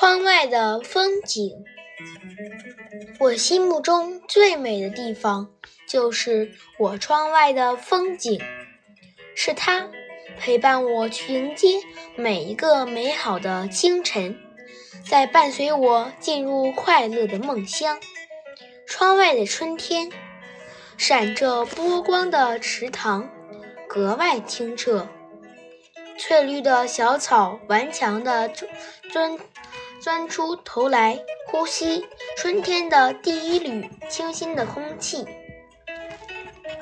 窗外的风景，我心目中最美的地方就是我窗外的风景，是它陪伴我去迎接每一个美好的清晨，在伴随我进入快乐的梦乡。窗外的春天，闪着波光的池塘格外清澈，翠绿的小草顽强地钻。钻出头来，呼吸春天的第一缕清新的空气。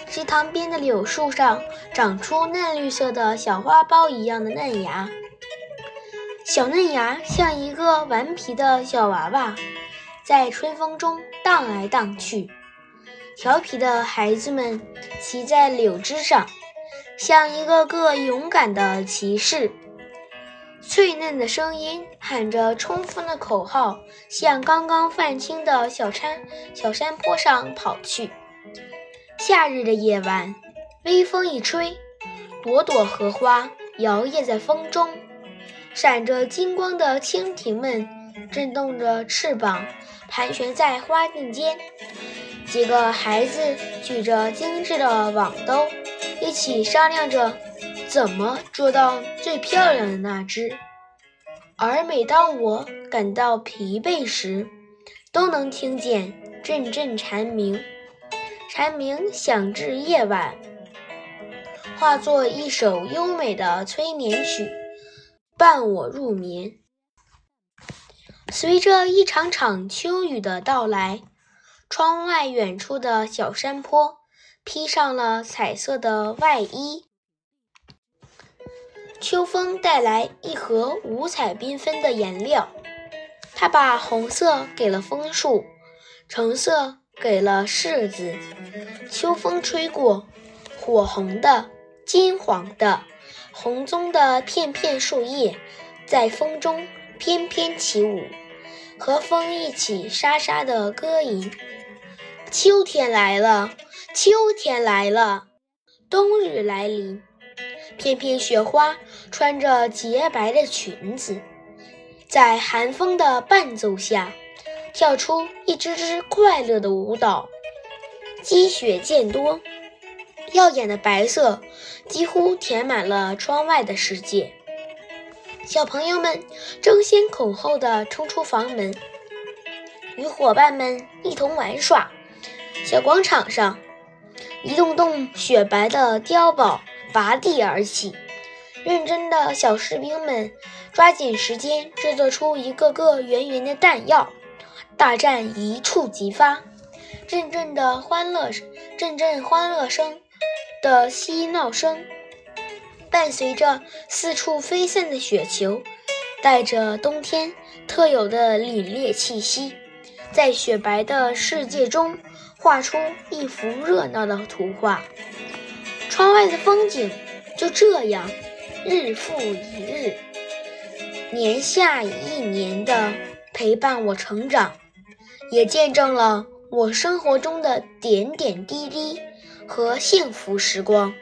池塘边的柳树上长出嫩绿色的小花苞一样的嫩芽，小嫩芽像一个顽皮的小娃娃，在春风中荡来荡去。调皮的孩子们骑在柳枝上，像一个个勇敢的骑士。脆嫩的声音喊着冲锋的口号，向刚刚泛青的小山小山坡上跑去。夏日的夜晚，微风一吹，朵朵荷花摇曳在风中，闪着金光的蜻蜓们震动着翅膀，盘旋在花茎间。几个孩子举着精致的网兜，一起商量着。怎么捉到最漂亮的那只？而每当我感到疲惫时，都能听见阵阵蝉鸣，蝉鸣响至夜晚，化作一首优美的催眠曲，伴我入眠。随着一场场秋雨的到来，窗外远处的小山坡披上了彩色的外衣。秋风带来一盒五彩缤纷的颜料，它把红色给了枫树，橙色给了柿子。秋风吹过，火红的、金黄的、红棕的片片树叶在风中翩翩起舞，和风一起沙沙的歌吟。秋天来了，秋天来了，冬日来临。片片雪花穿着洁白的裙子，在寒风的伴奏下，跳出一支支快乐的舞蹈。积雪渐多，耀眼的白色几乎填满了窗外的世界。小朋友们争先恐后地冲出房门，与伙伴们一同玩耍。小广场上，一栋栋雪白的碉堡。拔地而起，认真的小士兵们抓紧时间制作出一个个圆圆的弹药，大战一触即发。阵阵的欢乐，阵阵欢乐声的嬉闹声，伴随着四处飞散的雪球，带着冬天特有的凛冽气息，在雪白的世界中画出一幅热闹的图画。窗外的风景就这样日复一日，年下一年的陪伴我成长，也见证了我生活中的点点滴滴和幸福时光。